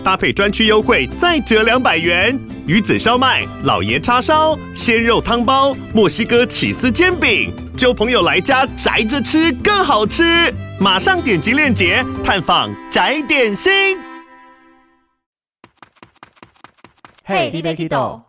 搭配专区优惠再折两百元。鱼子烧麦、老爷叉烧、鲜肉汤包、墨西哥起司煎饼，揪朋友来家宅着吃更好吃。马上点击链接探访宅点心。嘿，你别激动。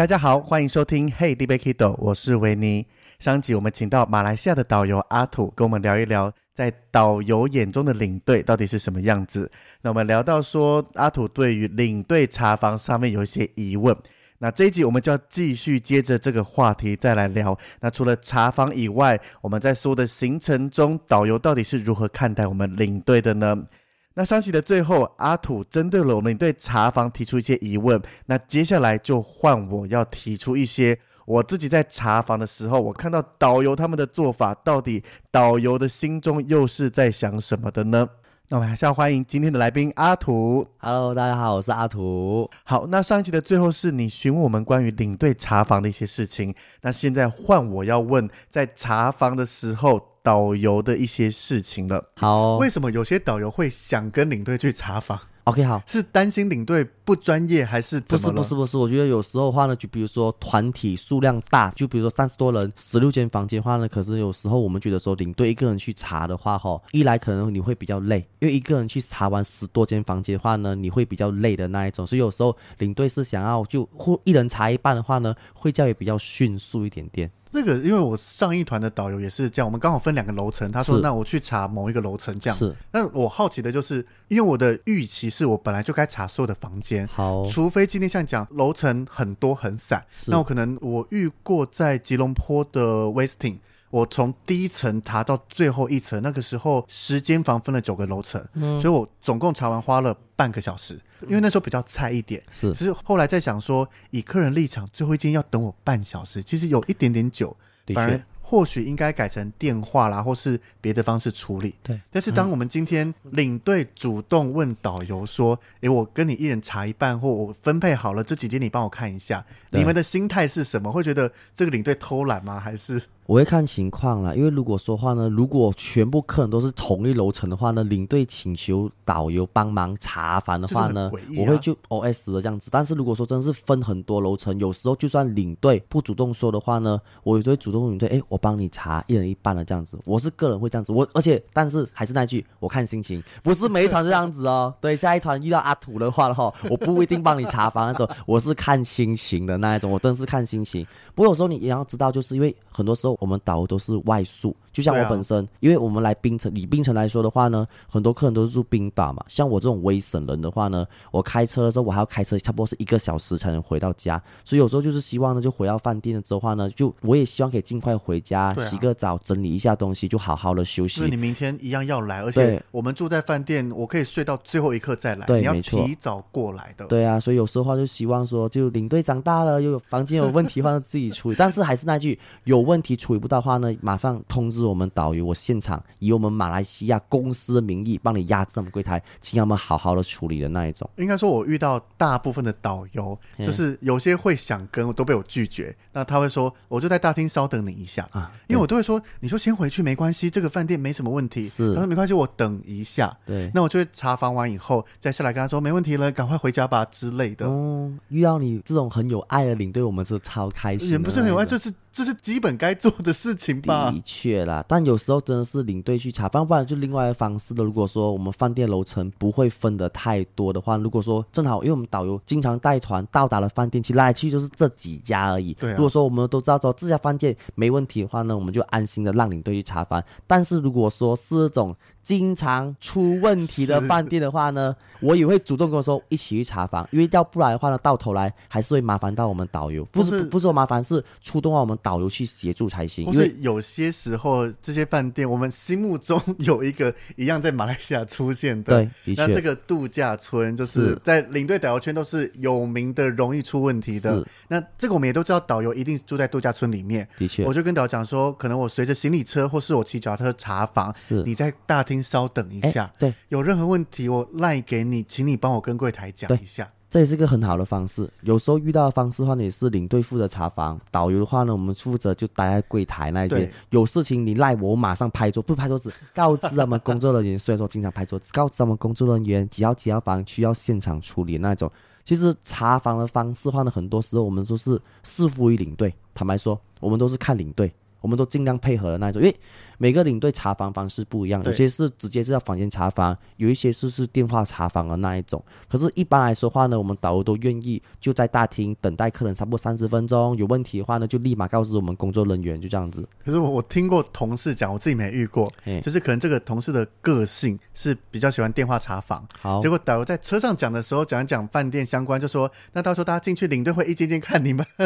大家好，欢迎收听 Hey 尼欲去豆，我是维尼。上集我们请到马来西亚的导游阿土，跟我们聊一聊，在导游眼中的领队到底是什么样子。那我们聊到说，阿土对于领队查房上面有一些疑问。那这一集我们就要继续接着这个话题再来聊。那除了查房以外，我们在所有的行程中，导游到底是如何看待我们领队的呢？那上期的最后，阿土针对了我们对查房提出一些疑问。那接下来就换我要提出一些我自己在查房的时候，我看到导游他们的做法，到底导游的心中又是在想什么的呢？那我们还是要欢迎今天的来宾阿图。Hello，大家好，我是阿图。好，那上一期的最后是你询问我们关于领队查房的一些事情。那现在换我要问，在查房的时候。导游的一些事情了。好哦，为什么有些导游会想跟领队去查房？OK，好，是担心领队不专业，还是怎么？不是不是不是，我觉得有时候的话呢，就比如说团体数量大，就比如说三十多人，十六间房间的话呢，可是有时候我们觉得说领队一个人去查的话，哈，一来可能你会比较累，因为一个人去查完十多间房间的话呢，你会比较累的那一种，所以有时候领队是想要就或一人查一半的话呢，会叫也比较迅速一点点。这个，因为我上一团的导游也是这样，我们刚好分两个楼层。他说：“那我去查某一个楼层，这样。”是。那我好奇的就是，因为我的预期是我本来就该查所有的房间，好，除非今天像讲楼层很多很散，那我可能我遇过在吉隆坡的 Westin。我从第一层查到最后一层，那个时候十间房分了九个楼层，嗯，所以我总共查完花了半个小时，因为那时候比较菜一点。是，只是后来在想说，以客人立场，最后一间要等我半小时，其实有一点点久，反而。或许应该改成电话啦，或是别的方式处理。对，但是当我们今天领队主动问导游说：“诶、嗯欸，我跟你一人查一半，或我分配好了这几间，你帮我看一下。”你们的心态是什么？会觉得这个领队偷懒吗？还是？我会看情况啦，因为如果说话呢，如果全部客人都是同一楼层的话呢，领队请求导游帮忙查房的话呢，啊、我会就 OS 的这样子。但是如果说真的是分很多楼层，有时候就算领队不主动说的话呢，我也会主动领队，哎，我帮你查一人一半的这样子。我是个人会这样子，我而且但是还是那句，我看心情，不是每一团这样子哦。对，下一团遇到阿土的话的话，我不一定帮你查房那种，我是看心情的那一种，我真是看心情。不过有时候你也要知道，就是因为很多时候。我们导都是外宿。就像我本身，啊、因为我们来槟城，以冰城来说的话呢，很多客人都是住冰岛嘛。像我这种威省人的话呢，我开车的时候我还要开车，差不多是一个小时才能回到家。所以有时候就是希望呢，就回到饭店了之后话呢，就我也希望可以尽快回家，啊、洗个澡，整理一下东西，就好好的休息。你明天一样要来，而且我们住在饭店，我可以睡到最后一刻再来。对，你要提早过来的。对啊，所以有时候话就希望说，就领队长大了，又有房间有问题的话自己处理。但是还是那句，有问题处理不到的话呢，马上通知我们导游。我。现场以我们马来西亚公司的名义帮你压这么柜台，请他们好好的处理的那一种。应该说，我遇到大部分的导游，就是有些会想跟，都被我拒绝。那他会说，我就在大厅稍等你一下啊，因为我都会说，你说先回去没关系，这个饭店没什么问题。是，他说没关系，我等一下。对，那我就会查房完以后再下来跟他说，没问题了，赶快回家吧之类的。哦，遇到你这种很有爱的领队，我们是超开心。也不是很有爱，就是。这是基本该做的事情吧？的确啦，但有时候真的是领队去查房，不然就另外一个方式的。如果说我们饭店楼层不会分得太多的话，如果说正好，因为我们导游经常带团到达了饭店，其实来来去去就是这几家而已。对啊。如果说我们都知道说这家饭店没问题的话呢，我们就安心的让领队去查房。但是如果说是这种经常出问题的饭店的话呢，我也会主动跟我说一起去查房，因为要不然的话呢，到头来还是会麻烦到我们导游，不是不是，说麻烦，是出动到我们导游去协助才行。因为有些时候这些饭店，我们心目中有一个一样在马来西亚出现的，对，那这个度假村就是。在领队导游圈都是有名的，容易出问题的。那这个我们也都知道，导游一定住在度假村里面。的确，我就跟导游讲说，可能我随着行李车或是我骑脚踏车查房，是。你在大厅稍等一下。欸、对，有任何问题我赖给你，请你帮我跟柜台讲一下。这也是一个很好的方式。有时候遇到的方式的话呢，也是领队负责查房，导游的话呢，我们负责就待在柜台那边。有事情你赖我，我马上拍桌，不拍桌子，告知他们工作人员。虽然说经常拍桌子，告知他们工作人员几号几号房需要现场处理那种。其实查房的方式的话呢，很多时候我们都是视乎于领队。坦白说，我们都是看领队。我们都尽量配合的那种，因为每个领队查房方式不一样，有些是直接就在房间查房，有一些是是电话查房的那一种。可是，一般来说的话呢，我们导游都愿意就在大厅等待客人差不多三十分钟，有问题的话呢，就立马告诉我们工作人员，就这样子。可是我我听过同事讲，我自己没遇过，就是可能这个同事的个性是比较喜欢电话查房，好，结果导游在车上讲的时候讲一讲饭店相关，就说那到时候大家进去领队会一间间看你们，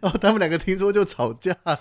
然后他们两个听说就吵架了。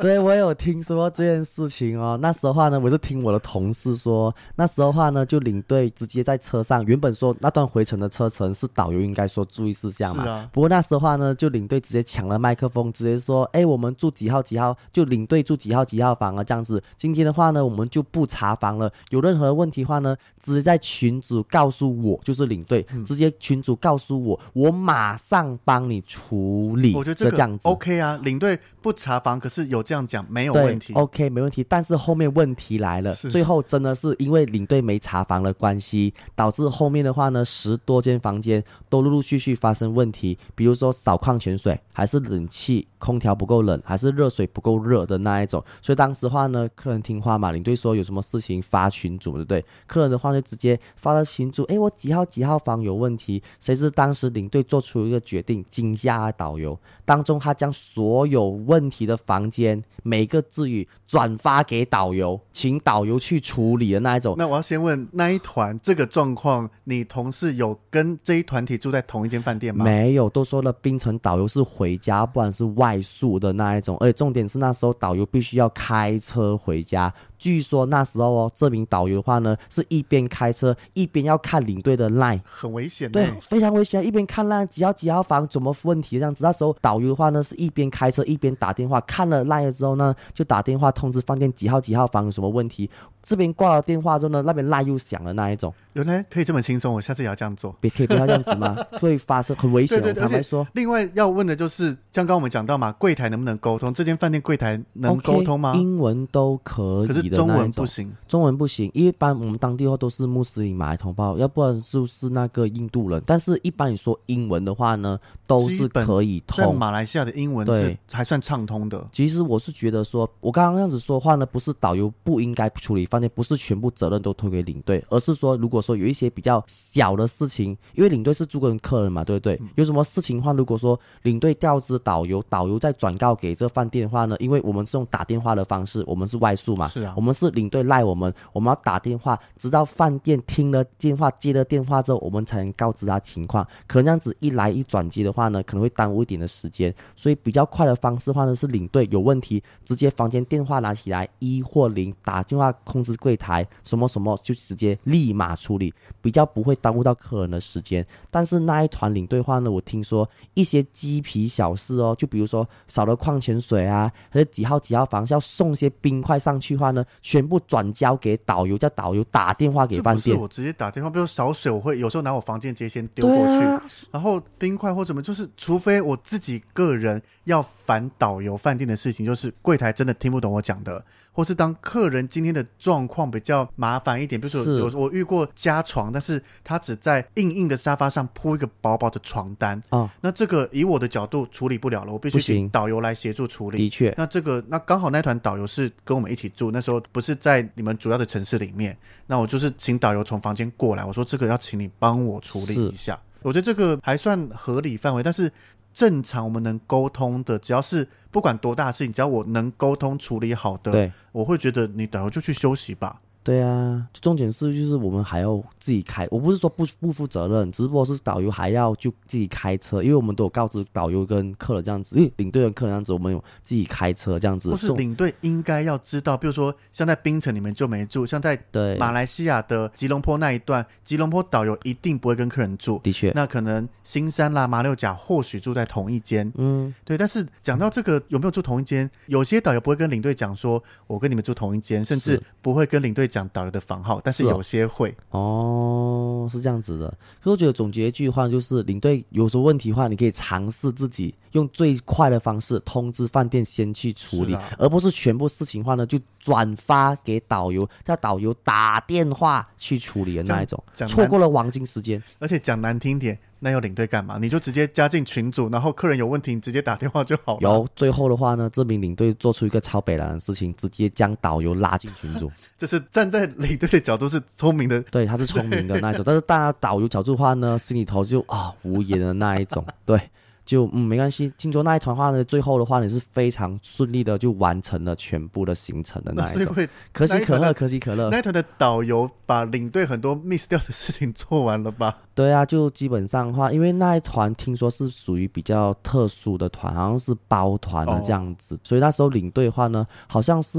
对。我有听说这件事情哦，那时候话呢，我是听我的同事说，那时候话呢，就领队直接在车上，原本说那段回程的车程是导游应该说注意事项嘛，啊、不过那时候话呢，就领队直接抢了麦克风，直接说，哎，我们住几号几号，就领队住几号几号房啊，这样子，今天的话呢，我们就不查房了，有任何的问题的话呢，直接在群组告诉我，就是领队，嗯、直接群组告诉我，我马上帮你处理，我觉得这个这样子 OK 啊，领队不查房，可是有这样。讲没有问题，OK，没问题。但是后面问题来了，最后真的是因为领队没查房的关系，导致后面的话呢，十多间房间都陆陆续续发生问题，比如说少矿泉水，还是冷气空调不够冷，还是热水不够热的那一种。所以当时话呢，客人听话嘛，领队说有什么事情发群主，对不对？客人的话就直接发到群主，哎，我几号几号房有问题。谁知当时领队做出一个决定，惊吓导游，当中他将所有问题的房间。每个字语转发给导游，请导游去处理的那一种。那我要先问那一团这个状况，你同事有跟这一团体住在同一间饭店吗？没有，都说了冰城导游是回家，不然是外宿的那一种。而且重点是那时候导游必须要开车回家。据说那时候哦，这名导游的话呢，是一边开车一边要看领队的 line，很危险。对，非常危险，一边看 line 几号几号房怎么问题这样子。那时候导游的话呢，是一边开车一边打电话，看了 line 了之后呢，就打电话通知饭店几号几号房有什么问题。这边挂了电话之后呢，那边 line 又响了那一种。原来可以这么轻松，我下次也要这样做。别可以不要这样子吗？会发生很危险。对对对，坦白说。另外要问的就是，像刚刚我们讲到嘛，柜台能不能沟通？这间饭店柜台能沟通吗？Okay, 英文都可以的，可是中文不行。中文不行，一般我们当地的话都是穆斯林马来同胞，要不然就是那个印度人。但是，一般你说英文的话呢，都是可以通。马来西亚的英文是还算畅通的。其实我是觉得说，我刚刚这样子说话呢，不是导游不应该处理饭店，不是全部。责任都推给领队，而是说，如果说有一些比较小的事情，因为领队是住跟客人嘛，对不对？有什么事情的话，如果说领队告知导游，导游再转告给这饭店的话呢，因为我们是用打电话的方式，我们是外宿嘛，是啊，我们是领队赖我们，我们要打电话，直到饭店听了电话，接了电话之后，我们才能告知他情况。可能这样子一来一转接的话呢，可能会耽误一点的时间，所以比较快的方式的话呢，是领队有问题，直接房间电话拿起来一或零打电话通知柜台。什么什么就直接立马处理，比较不会耽误到客人的时间。但是那一团领队话呢，我听说一些鸡皮小事哦，就比如说少了矿泉水啊，还是几号几号房要送些冰块上去的话呢，全部转交给导游，叫导游打电话给饭店。我直接打电话，比如少水，我会有时候拿我房间直接先丢过去，啊、然后冰块或怎么，就是除非我自己个人要烦导游饭店的事情，就是柜台真的听不懂我讲的。或是当客人今天的状况比较麻烦一点，比如说有我遇过加床，但是他只在硬硬的沙发上铺一个薄薄的床单啊，哦、那这个以我的角度处理不了了，我必须请导游来协助处理。的确，那这个那刚好那团导游是跟我们一起住，那时候不是在你们主要的城市里面，那我就是请导游从房间过来，我说这个要请你帮我处理一下。我觉得这个还算合理范围，但是。正常我们能沟通的，只要是不管多大的事情，只要我能沟通处理好的，对，我会觉得你等会就去休息吧。对啊，重点是就是我们还要自己开，我不是说不不负责任，只不过是导游还要就自己开车，因为我们都有告知导游跟客人这样子，因为领队跟客人这样子，我们有自己开车这样子。不是领队应该要知道，比如说像在槟城你们就没住，像在对马来西亚的吉隆坡那一段，吉隆坡导游一定不会跟客人住。的确，那可能新山啦、马六甲或许住在同一间，嗯，对。但是讲到这个有没有住同一间，有些导游不会跟领队讲说，我跟你们住同一间，甚至不会跟领队。讲导游的房号，但是有些会哦，是这样子的。可是我觉得总结一句话就是，领队有什么问题的话，你可以尝试自己用最快的方式通知饭店先去处理，啊、而不是全部事情的话呢就转发给导游，叫导游打电话去处理的那一种，错过了黄金时间。而且讲难听点。那要领队干嘛？你就直接加进群组，然后客人有问题，你直接打电话就好了。有最后的话呢，这名领队做出一个超北蓝的事情，直接将导游拉进群组。这是站在领队的角度是聪明的，对，他是聪明的那一种。但是大家导游角度的话呢，心里头就啊、哦、无言的那一种，对。就嗯没关系，听说那一团话呢，最后的话呢是非常顺利的就完成了全部的行程的那一种。可喜可乐，可喜可乐。那一团的导游把领队很多 miss 掉的事情做完了吧？对啊，就基本上的话，因为那一团听说是属于比较特殊的团，好像是包团的这样子，哦、所以那时候领队的话呢，好像是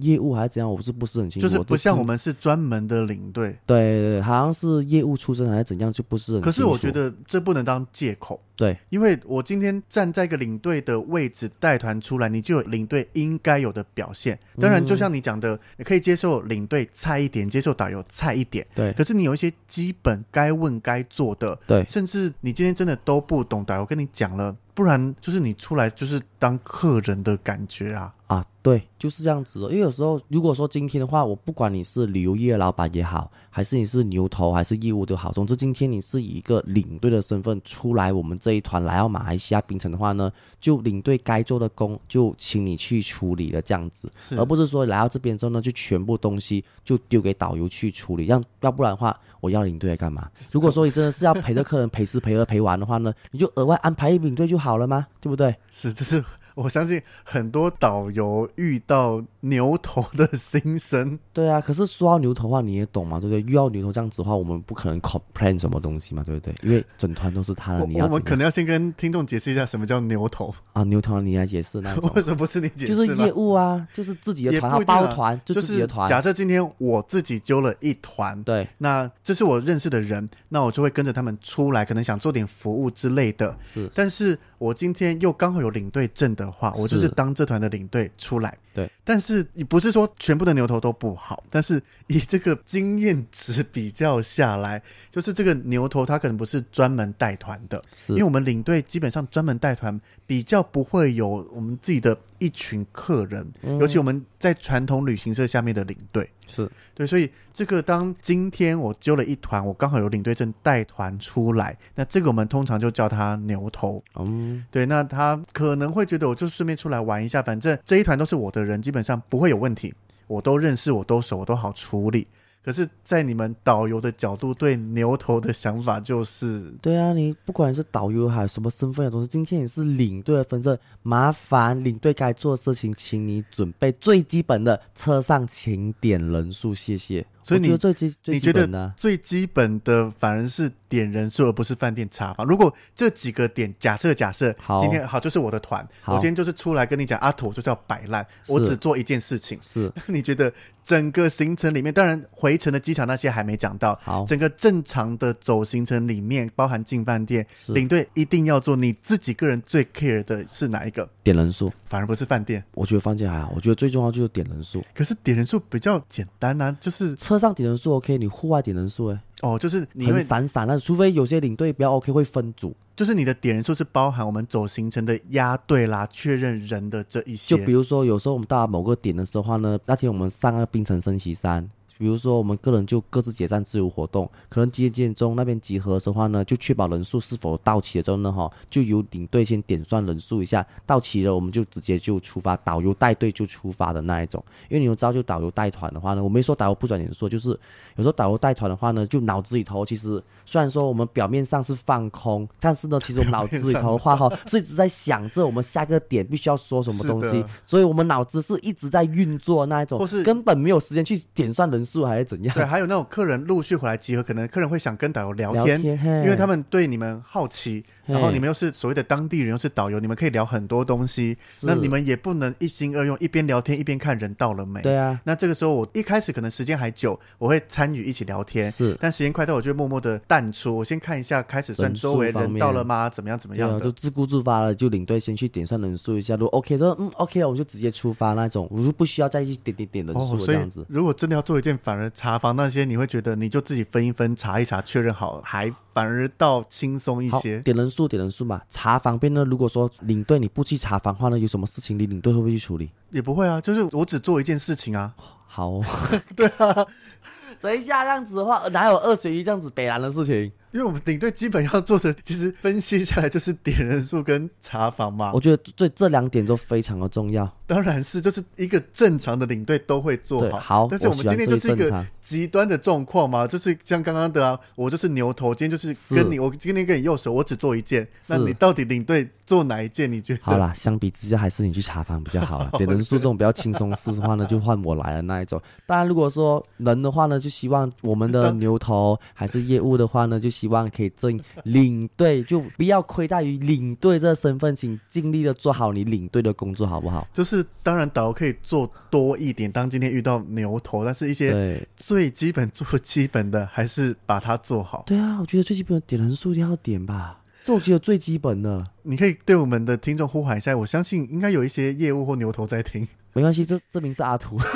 业务还是怎样，我是不是很清楚？就是不像我们是专门的领队，对对，好像是业务出身还是怎样，就不是很清楚。可是我觉得这不能当借口。对，因为我今天站在一个领队的位置带团出来，你就有领队应该有的表现。当然，就像你讲的，嗯、你可以接受领队菜一点，接受导游菜一点。对，可是你有一些基本该问该做的，对，甚至你今天真的都不懂，导游跟你讲了。不然就是你出来就是当客人的感觉啊啊，对，就是这样子的。因为有时候如果说今天的话，我不管你是旅游业老板也好，还是你是牛头还是业务都好，总之今天你是以一个领队的身份出来，我们这一团来到马来西亚槟城的话呢，就领队该做的工就请你去处理了这样子，而不是说来到这边之后呢，就全部东西就丢给导游去处理，要要不然的话。我要领队来干嘛？如果说你真的是要陪着客人陪吃陪喝陪玩的话呢，你就额外安排一领队就好了吗？对不对？是，这是。我相信很多导游遇到牛头的心声。对啊，可是说到牛头的话，你也懂嘛，对不对？遇到牛头这样子的话，我们不可能 complain 什么东西嘛，对不对？因为整团都是他的，你要我们可能要先跟听众解释一下什么叫牛头啊？牛头你来解释那 为什么不是你解释？就是业务啊，就是自己的团，他包团就自己的团。假设今天我自己揪了一团，对，那这是我认识的人，那我就会跟着他们出来，可能想做点服务之类的。是，但是我今天又刚好有领队证的话，我就是当。这团的领队出来，对，但是你不是说全部的牛头都不好，但是以这个经验值比较下来，就是这个牛头他可能不是专门带团的，因为我们领队基本上专门带团比较不会有我们自己的一群客人，嗯、尤其我们在传统旅行社下面的领队。是对，所以这个当今天我揪了一团，我刚好有领队证带团出来，那这个我们通常就叫他牛头。嗯，对，那他可能会觉得我就顺便出来玩一下，反正这一团都是我的人，基本上不会有问题，我都认识，我都熟，我都好处理。可是，在你们导游的角度，对牛头的想法就是，对啊，你不管是导游还是什么身份的东西，今天你是领队的分身，麻烦领队该做的事情，请你准备最基本的车上请点人数，谢谢。所以你最基你觉得最基本的反而是点人数，而不是饭店查房。如果这几个点，假设假设，今天好就是我的团，我今天就是出来跟你讲，阿土就是要摆烂，我只做一件事情。是，你觉得整个行程里面，当然回程的机场那些还没讲到，好，整个正常的走行程里面，包含进饭店，领队一定要做，你自己个人最 care 的是哪一个？点人数，反而不是饭店。我觉得饭店还好，我觉得最重要就是点人数。可是点人数比较简单啊，就是车。上点人数 OK，你户外点人数哎，哦，就是你很散散那，除非有些领队比较 OK 会分组，就是你的点人数是包含我们走行程的压队啦、确认人的这一些。就比如说有时候我们到某个点的时候话呢，那天我们上个冰城升旗山。比如说，我们个人就各自解散自由活动，可能几点钟那边集合的话呢，就确保人数是否到齐了之后呢，哈，就由领队先点算人数一下，到齐了我们就直接就出发，导游带队就出发的那一种。因为你们知道，就导游带团的话呢，我没说导游不转点数，就是有时候导游带团的话呢，就脑子里头其实虽然说我们表面上是放空，但是呢，其实我们脑子里头的话哈，是一直在想着我们下个点必须要说什么东西，所以我们脑子是一直在运作那一种，根本没有时间去点算人数。数还是怎样？对，还有那种客人陆续回来集合，可能客人会想跟导游聊天，聊天因为他们对你们好奇，然后你们又是所谓的当地人，又是导游，你们可以聊很多东西。那你们也不能一心二用，一边聊天一边看人到了没？对啊。那这个时候我一开始可能时间还久，我会参与一起聊天。是。但时间快到，我就默默的淡出。我先看一下，开始算周围人到了吗？怎么样？怎么样的？就自顾自发了，就领队先去点算人数一下。如果 OK，说嗯 OK，了我就直接出发那种，我就不需要再去点点点人数这样子。如果真的要做一件，反而查房那些，你会觉得你就自己分一分，查一查，确认好，还反而倒轻松一些。点人数，点人数嘛。查房边呢，如果说领队你不去查房的话呢，有什么事情你领队会不会去处理？也不会啊，就是我只做一件事情啊。好、哦，对啊。等一下，这样子的话，哪有二选一这样子北南的事情？因为我们领队基本要做的，其实分析下来就是点人数跟查房嘛。我觉得这这两点都非常的重要。当然是，就是一个正常的领队都会做好。好，但是我们今天就是一个极端的状况嘛，就是像刚刚的啊，我就是牛头，今天就是跟你，我今天跟你右手，我只做一件。那你到底领队做哪一件？你觉得？好啦，相比之下，还是你去查房比较好了。点人数这种比较轻松事的话呢，就换我来了那一种。当然，如果说人的话呢，就希望我们的 牛头还是业务的话呢，就希望可以正。领队就不要亏待于领队这身份，请尽力的做好你领队的工作，好不好？就是当然导游可以做多一点，当今天遇到牛头，但是一些最基本做基本的还是把它做好。对啊，我觉得最基本的点人数一定要点吧，这我觉得最基本的。你可以对我们的听众呼喊一下，我相信应该有一些业务或牛头在听。没关系，这这名是阿图。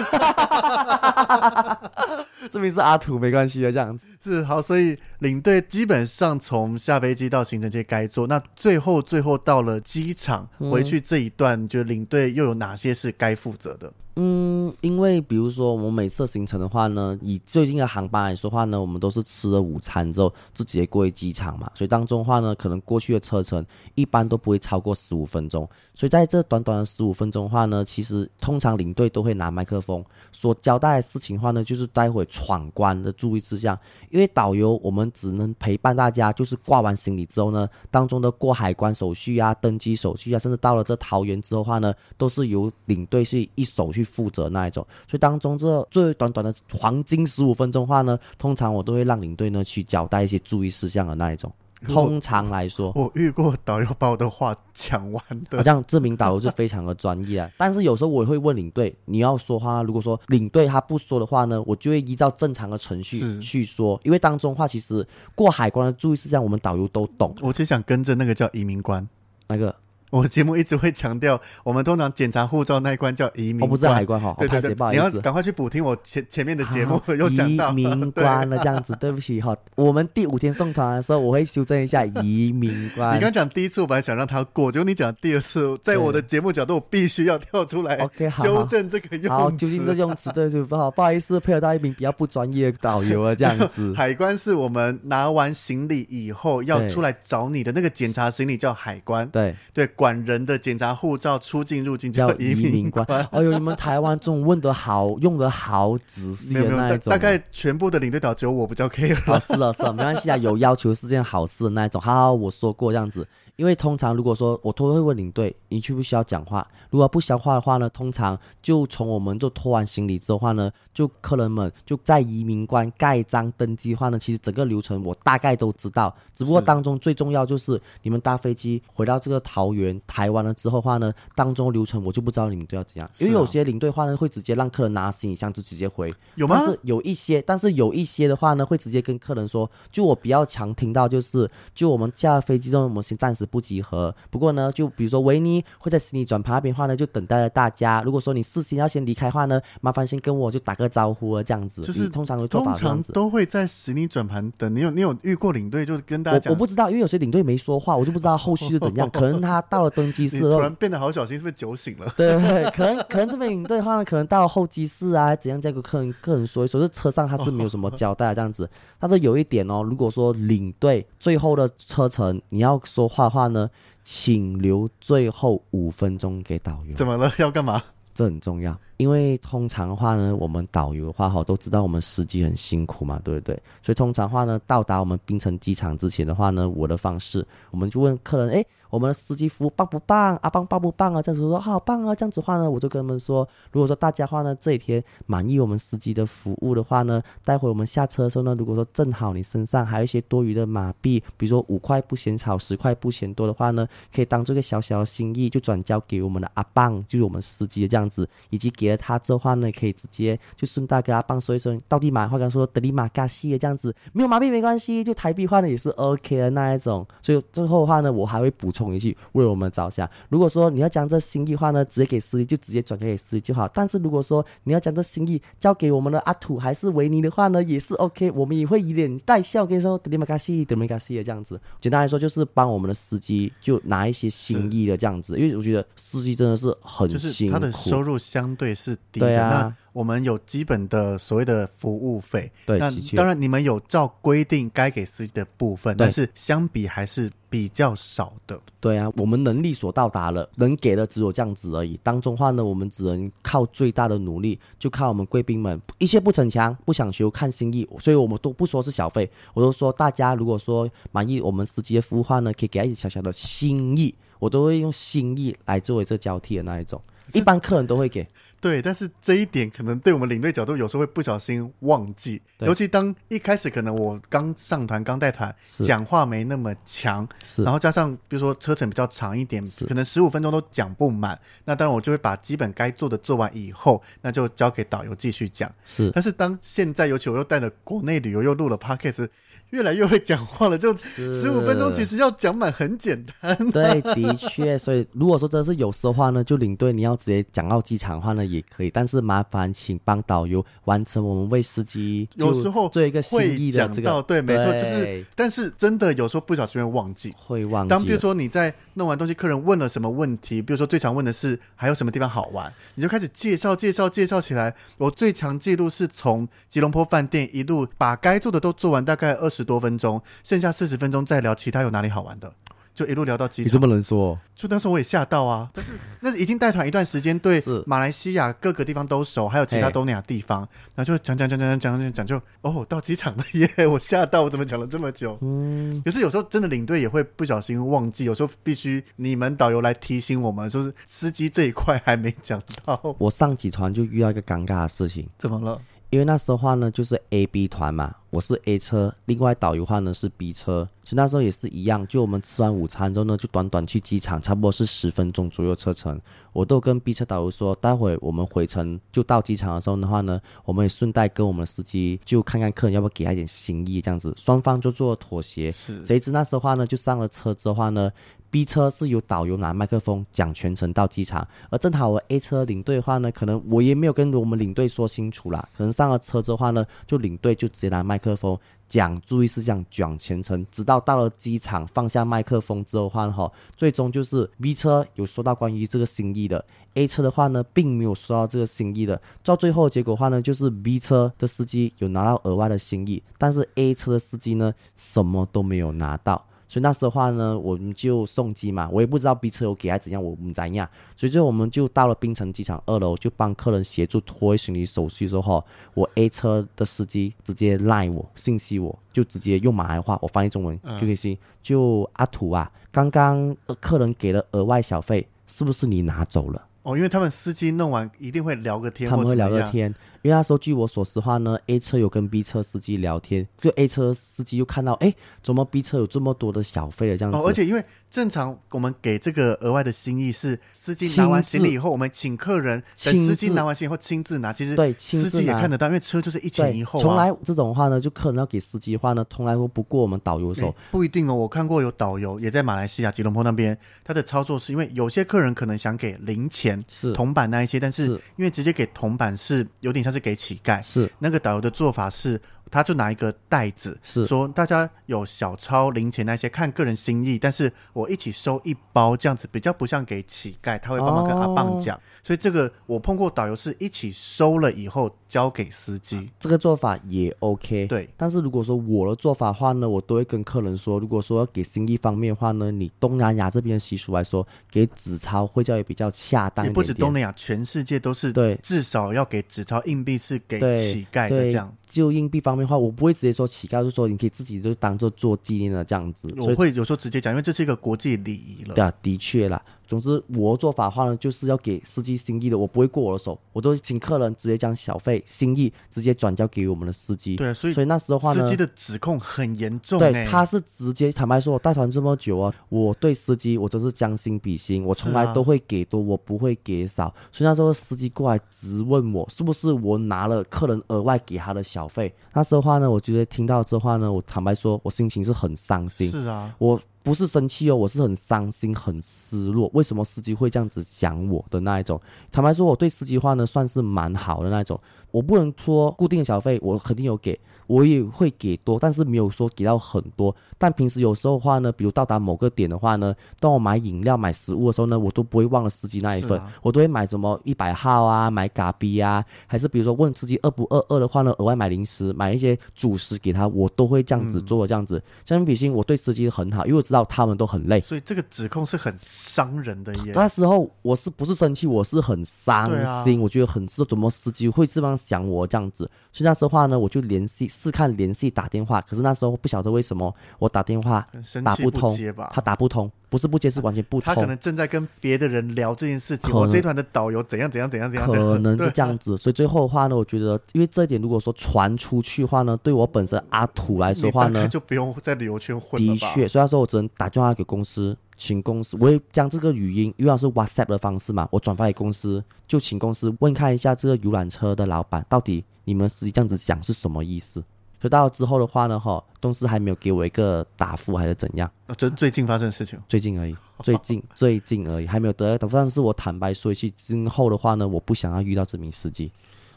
这名是阿土，没关系的，这样子是好，所以领队基本上从下飞机到行程这些该做，那最后最后到了机场回去这一段，就领队又有哪些是该负责的？嗯，因为比如说我们每次行程的话呢，以最近的航班来说话呢，我们都是吃了午餐之后就直接过去机场嘛，所以当中话呢，可能过去的车程一般都不会超过十五分钟，所以在这短短的十五分钟的话呢，其实通常领队都会拿麦克风所交代的事情话呢，就是待会闯关的注意事项，因为导游我们只能陪伴大家，就是挂完行李之后呢，当中的过海关手续啊、登机手续啊，甚至到了这桃园之后话呢，都是由领队是一手去。负责那一种，所以当中这最短短的黄金十五分钟话呢，通常我都会让领队呢去交代一些注意事项的那一种。通常来说，我，我遇过导游把我的话讲完的，好像这名导游是非常的专业啊。但是有时候我也会问领队，你要说话，如果说领队他不说的话呢，我就会依照正常的程序去说，因为当中的话其实过海关的注意事项我们导游都懂。我只想跟着那个叫移民官，那个。我节目一直会强调，我们通常检查护照那一关叫移民关，哦，不是海关哈。对对对，你要赶快去补听我前前面的节目，又讲到移民关了这样子。对不起哈，我们第五天送团的时候，我会修正一下移民关。你刚讲第一次，我本来想让他过，结果你讲第二次，在我的节目角度，我必须要跳出来，OK，纠正这个用词。好，纠正这用词，对对不好，不好意思，配合到一名比较不专业的导游啊，这样子。海关是我们拿完行李以后要出来找你的那个检查行李叫海关，对对，管人的检查。护照出境入境叫移民官。哎呦，你们台湾这种问的好，用的好仔细的那一种。大概全部的领队导只有我比较 care。啊，是啊是啊，没关系啊，有要求是件好事的那一种。好好，我说过这样子。因为通常如果说我都会问领队，你需不需要讲话？如果不需要话的话呢，通常就从我们就拖完行李之后的话呢，就客人们就在移民关盖章登机的话呢，其实整个流程我大概都知道。只不过当中最重要就是你们搭飞机回到这个桃园台湾了之后的话呢，当中流程我就不知道你们都要怎样。因为有些领队的话呢会直接让客人拿行李箱就直接回，有吗？但是有一些，但是有一些的话呢会直接跟客人说，就我比较常听到就是，就我们下了飞机之后，我们先暂时不集合。不过呢，就比如说维尼会在行李转盘那边的话呢，就等待着大家。如果说你事先要先离开的话呢，麻烦先跟我就打个招呼啊，这样子。就是通常的做法这样子。通常都会在行李转盘等。你有你有遇过领队就跟大家讲？我我不知道，因为有些领队没说话，我就不知道后续是怎样。可能他到了登机室，突然变得好小心，是不是酒醒了？对可能可能这边领队的话呢，可能到了候机室啊，怎样再跟客人客人说一说。这车上他是没有什么交代这样子。但是有一点哦，如果说领队最后的车程你要说话的话呢？请留最后五分钟给导游。怎么了？要干嘛？这很重要，因为通常的话呢，我们导游的话哈都知道我们司机很辛苦嘛，对不对？所以通常的话呢，到达我们槟城机场之前的话呢，我的方式，我们就问客人，哎。我们的司机服务棒不棒？阿棒棒不棒啊？这样子说好棒啊！这样子话呢，我就跟他们说，如果说大家话呢这一天满意我们司机的服务的话呢，待会我们下车的时候呢，如果说正好你身上还有一些多余的马币，比如说五块不嫌少，十块不嫌多的话呢，可以当做一个小小的心意，就转交给我们的阿棒，就是我们司机的这样子，以及给了他之后话呢，可以直接就顺带跟阿棒说一声，到底马话刚说德里马嘎西的这样子，没有马币没关系，就台币换的也是 OK 的那一种。所以最后的话呢，我还会补充一去，为我们着想，如果说你要将这心意的话呢，直接给司机就直接转交给司机就好。但是如果说你要将这心意交给我们的阿土还是维尼的话呢，也是 OK，我们也会以脸带笑跟你说德里马嘎西，德里马嘎西的这样子。简单来说就是帮我们的司机就拿一些心意的这样子，因为我觉得司机真的是很辛苦，就是他的收入相对是低的。对啊。我们有基本的所谓的服务费，对，那当然你们有照规定该给司机的部分，但是相比还是比较少的。对啊，我们能力所到达了，能给的只有这样子而已。当中话呢，我们只能靠最大的努力，就靠我们贵宾们一切不逞强，不想求，看心意。所以我们都不说是小费，我都说大家如果说满意我们司机的服务话呢，可以给他一点小小的心意，我都会用心意来作为这交替的那一种。一般客人都会给。对，但是这一点可能对我们领队角度有时候会不小心忘记，尤其当一开始可能我刚上团、刚带团，讲话没那么强，然后加上比如说车程比较长一点，可能十五分钟都讲不满，那当然我就会把基本该做的做完以后，那就交给导游继续讲。是，但是当现在尤其我又带了国内旅游，又录了 Podcast。越来越会讲话了，就十五分钟其实要讲满很简单。对，的确，所以如果说真的是有时话呢，就领队你要直接讲到机场的话呢也可以，但是麻烦请帮导游完成我们为司机有时候做一个会意的这个。对，没错，就是，但是真的有时候不小心会忘记，会忘记。当比如说你在弄完东西，客人问了什么问题，比如说最常问的是还有什么地方好玩，你就开始介绍介绍介绍起来。我最长记录是从吉隆坡饭店一路把该做的都做完，大概二。十多分钟，剩下四十分钟再聊其他有哪里好玩的，就一路聊到机场。你这么能说？就当时我也吓到啊！但是那是已经带团一段时间，对马来西亚各个地方都熟，还有其他东南亚地方，然后就讲讲讲讲讲讲讲，就哦到机场了耶！我吓到，我怎么讲了这么久？嗯，可是有时候真的领队也会不小心忘记，有时候必须你们导游来提醒我们，就是司机这一块还没讲到。我上几团就遇到一个尴尬的事情，怎么了？因为那时候话呢，就是 A B 团嘛，我是 A 车，另外导游话呢是 B 车，所以那时候也是一样，就我们吃完午餐之后呢，就短短去机场，差不多是十分钟左右车程。我都跟 B 车导游说，待会我们回程就到机场的时候的话呢，我们也顺带跟我们的司机就看看客人要不要给他一点心意，这样子，双方就做妥协。是，谁知那时候话呢，就上了车之后话呢。B 车是由导游拿麦克风讲全程到机场，而正好我 A 车领队的话呢，可能我也没有跟我们领队说清楚啦，可能上了车之后呢，就领队就直接拿麦克风讲注意事项讲全程，直到到了机场放下麦克风之后的话呢，哈，最终就是 B 车有说到关于这个心意的，A 车的话呢，并没有说到这个心意的，到最后结果的话呢，就是 B 车的司机有拿到额外的心意，但是 A 车的司机呢，什么都没有拿到。所以那时候的话呢，我们就送机嘛，我也不知道 B 车有给还是怎样，我们怎样。所以最后我们就到了槟城机场二楼，就帮客人协助托行李手续的时候，我 A 车的司机直接赖我信息我，就直接用马来话我翻译中文就可以信，就阿土啊，刚刚客人给了额外小费，是不是你拿走了？哦，因为他们司机弄完一定会聊个天，他们会聊个天。因为那时候据我所知话呢，A 车有跟 B 车司机聊天，就 A 车司机又看到，哎，怎么 B 车有这么多的小费的这样子？哦，而且因为正常我们给这个额外的心意是司机拿完行李以后，我们请客人等司机拿完行李以后亲自拿。其实对，司机也看得到，因为车就是一前一后啊。从来这种话呢，就客人要给司机的话呢，从来都不过我们导游手。不一定哦，我看过有导游也在马来西亚吉隆坡那边，他的操作是因为有些客人可能想给零钱，是铜板那一些，但是因为直接给铜板是有点像是给乞丐。是那个导游的做法是，他就拿一个袋子，是说大家有小钞零钱那些，看个人心意，但是我一起收一包这样子，比较不像给乞丐，他会帮忙跟阿棒讲。哦所以这个我碰过导游是一起收了以后交给司机，啊，这个做法也 OK。对，但是如果说我的做法的话呢，我都会跟客人说，如果说要给心意方面的话呢，你东南亚这边的习俗来说，给纸钞会较也比较恰当一点点。也不止东南亚，全世界都是对，至少要给纸钞硬币是给乞丐的这样。就硬币方面面的话，我不会直接说乞丐，就说你可以自己就当做做纪念的这样子。我会有时候直接讲，因为这是一个国际礼仪了。对啊，的确啦。总之，我做法的话呢，就是要给司机心意的，我不会过我的手，我都请客人直接将小费心意直接转交给我们的司机。对，所以所以那时候的话呢，司机的指控很严重。对，他是直接坦白说，我带团这么久啊，我对司机我都是将心比心，我从来都会给多，我不会给少。所以那时候司机过来质问我，是不是我拿了客人额外给他的小费？那时候的话呢，我觉得听到这话呢，我坦白说，我心情是很伤心。是啊，我。不是生气哦，我是很伤心、很失落。为什么司机会这样子想我的那一种？坦白说，我对司机话呢算是蛮好的那一种。我不能说固定的小费，我肯定有给。我也会给多，但是没有说给到很多。但平时有时候的话呢，比如到达某个点的话呢，当我买饮料、买食物的时候呢，我都不会忘了司机那一份，啊、我都会买什么一百号啊，买咖啡啊，还是比如说问司机饿不饿，饿的话呢，额外买零食、买一些主食给他，我都会这样子做，这样子。相比心，我对司机很好，因为我知道他们都很累。所以这个指控是很伤人的耶。那时候我是不是生气？我是很伤心，啊、我觉得很是怎么司机会这样想我这样子。所以那时候话呢，我就联系。试看联系打电话，可是那时候不晓得为什么我打电话打不通，不他打不通，不是不接，是完全不通。他可能正在跟别的人聊这件事情。我这团的导游怎样怎样怎样怎样，可能是这样子。所以最后的话呢，我觉得因为这一点，如果说传出去的话呢，对我本身阿土来说的话呢，就不用在旅游圈混了。的确，所以说我只能打电话给公司，请公司，我也将这个语音，因为是 WhatsApp 的方式嘛，我转发给公司，就请公司问看一下这个游览车的老板到底。你们实际这样子讲是什么意思？所以到之后的话呢，哈，公司还没有给我一个答复，还是怎样？这最近发生的事情，最近而已，最近 最近而已，还没有得到答复。但是我坦白说一句，今后的话呢，我不想要遇到这名司机。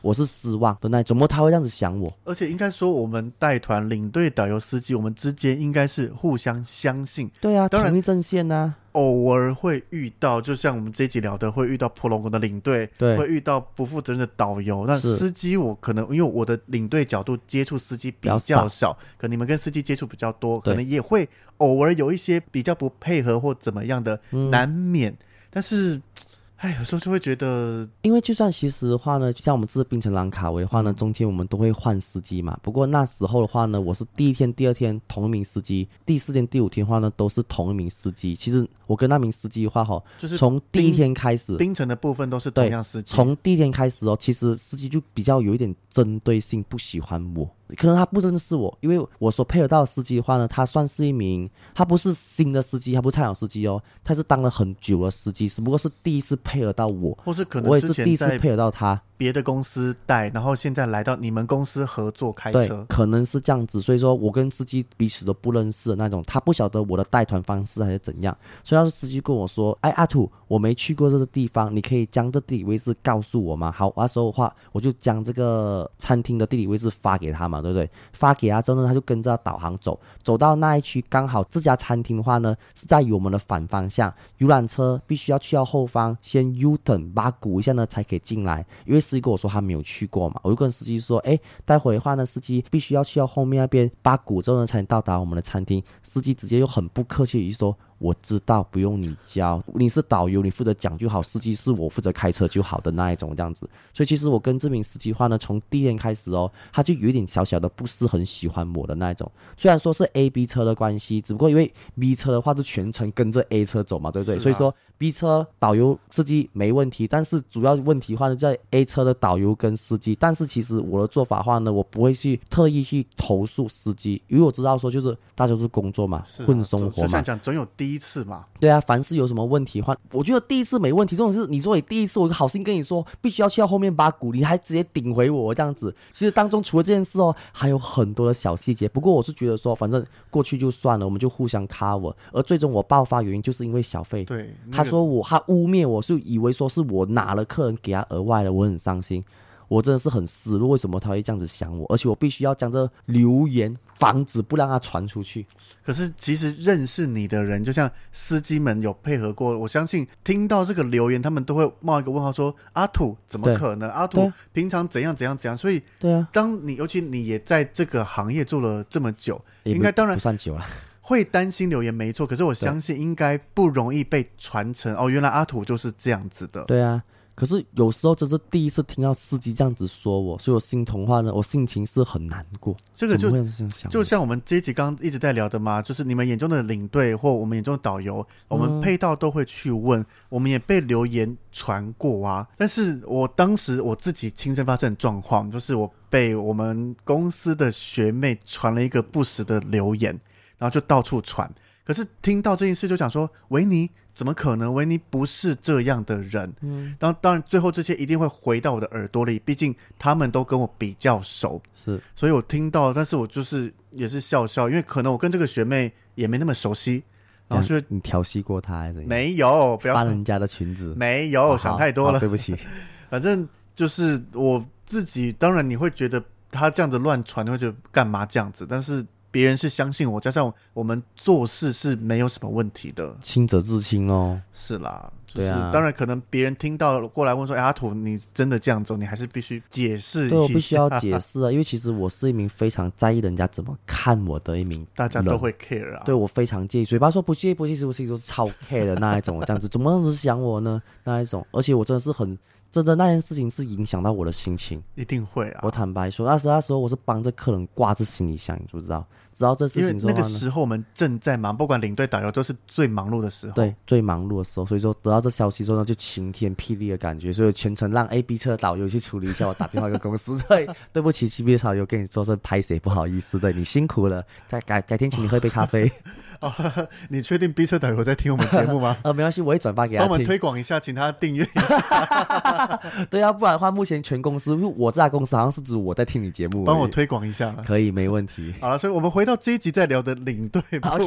我是失望的那，怎么他会这样子想我？而且应该说，我们带团领队、导游、司机，我们之间应该是互相相信。对啊，当然同一阵线呐、啊。偶尔会遇到，就像我们这一集聊的，会遇到破龙宫的领队，对，会遇到不负责任的导游。那司机，我可能因为我的领队角度接触司机比较少，少可能你们跟司机接触比较多，可能也会偶尔有一些比较不配合或怎么样的，难免。嗯、但是。哎，有时候就会觉得，因为就算其实的话呢，像我们这次槟城兰卡威的话呢，中间我们都会换司机嘛。不过那时候的话呢，我是第一天、第二天同一名司机，第四天、第五天的话呢，都是同一名司机。其实我跟那名司机的话，哈，就是从第一天开始，冰城的部分都是同样司机。从第一天开始哦，其实司机就比较有一点针对性，不喜欢我。可能他不认识我，因为我所配合到的司机的话呢，他算是一名，他不是新的司机，他不是菜鸟司机哦，他是当了很久的司机，只不过是第一次配合到我，或是可能我也是第一次配合到他。别的公司带，然后现在来到你们公司合作开车，对，可能是这样子。所以说我跟司机彼此都不认识的那种，他不晓得我的带团方式还是怎样。所以要是司机跟我说：“哎，阿土，我没去过这个地方，你可以将这地理位置告诉我吗？”好，那时候的话，我就将这个餐厅的地理位置发给他嘛，对不对？发给他之后呢，他就跟着导航走，走到那一区，刚好这家餐厅的话呢是在于我们的反方向，游览车必须要去到后方，先 U turn 八股一下呢才可以进来，因为。司机跟我说他没有去过嘛，我就跟司机说，哎，待会的话呢，司机必须要去到后面那边八股之后呢，才能到达我们的餐厅。司机直接又很不客气，就说。我知道，不用你教，你是导游，你负责讲就好，司机是我负责开车就好的那一种这样子。所以其实我跟这名司机话呢，从第一天开始哦，他就有一点小小的不是很喜欢我的那一种。虽然说是 A、B 车的关系，只不过因为 B 车的话是全程跟着 A 车走嘛，对不对？啊、所以说 B 车导游司机没问题，但是主要问题的话呢在 A 车的导游跟司机。但是其实我的做法的话呢，我不会去特意去投诉司机，因为我知道说就是大家都是工作嘛，啊、混生活嘛。讲总有第一次嘛，对啊，凡是有什么问题的话，我觉得第一次没问题。这种事你说你第一次，我好心跟你说，必须要去到后面把鼓，你还直接顶回我这样子。其实当中除了这件事哦，还有很多的小细节。不过我是觉得说，反正过去就算了，我们就互相 cover。而最终我爆发原因就是因为小费。对，他说我他污蔑我，就以为说是我拿了客人给他额外的，我很伤心。我真的是很失落，为什么他会这样子想我？而且我必须要将这留言防止不让他传出去。可是其实认识你的人，就像司机们有配合过，我相信听到这个留言，他们都会冒一个问号说：“阿土怎么可能？阿土平常怎样怎样怎样？”所以，对啊，当你尤其你也在这个行业做了这么久，应该当然不算久了，会担心留言没错。可是我相信应该不容易被传承哦，原来阿土就是这样子的。对啊。可是有时候这是第一次听到司机这样子说我，所以我心痛话呢，我心情是很难过。这个就就像我们这一集刚刚一直在聊的嘛，就是你们眼中的领队或我们眼中的导游，我们配套都会去问，嗯、我们也被留言传过啊。但是我当时我自己亲身发生的状况，就是我被我们公司的学妹传了一个不实的留言，然后就到处传。可是听到这件事，就想说维尼。怎么可能？维尼不是这样的人。嗯，当当然最后这些一定会回到我的耳朵里，毕竟他们都跟我比较熟。是，所以我听到，但是我就是也是笑笑，因为可能我跟这个学妹也没那么熟悉。然后就你调戏过她还是？没有，不要翻人家的裙子。没有，哦、想太多了。对不起，反正就是我自己。当然你会觉得他这样子乱传，你会觉得干嘛这样子？但是。别人是相信我，加上我们做事是没有什么问题的，清者自清哦。是啦，就是、对啊。当然，可能别人听到过来问说：“哎、阿土，你真的这样做？你还是必须解释一下。”对，我必须要解释啊，因为其实我是一名非常在意人家怎么看我的一名，大家都会 care 啊。对，我非常介意，嘴巴说不介意，不介意，是不是都是超 care 的那一种？这样子怎么样子想我呢？那一种，而且我真的是很。真的那件事情是影响到我的心情，一定会啊！我坦白说，那时那时候我是帮着客人挂着行李箱，你知不知道？知道这事情之后，那个时候我们正在忙，不管领队导游都是最忙碌的时候，对，最忙碌的时候。所以说得到这消息之后呢，就晴天霹雳的感觉，所以全程让 A、B 车的导游去处理一下。我打电话给公司，对，对不起，G、B 车导游跟你说声拍谁，不好意思，对你辛苦了，再改改天请你喝一杯咖啡。哦，你确定 B 车导游在听我们节目吗？呃，没关系，我会转发给他，帮我们推广一下，请他订阅一下。对啊，不然的话，目前全公司，我这家公司好像是指我在听你节目，帮我推广一下，可以，没问题。好了，所以我们回到这一集在聊的领队。好，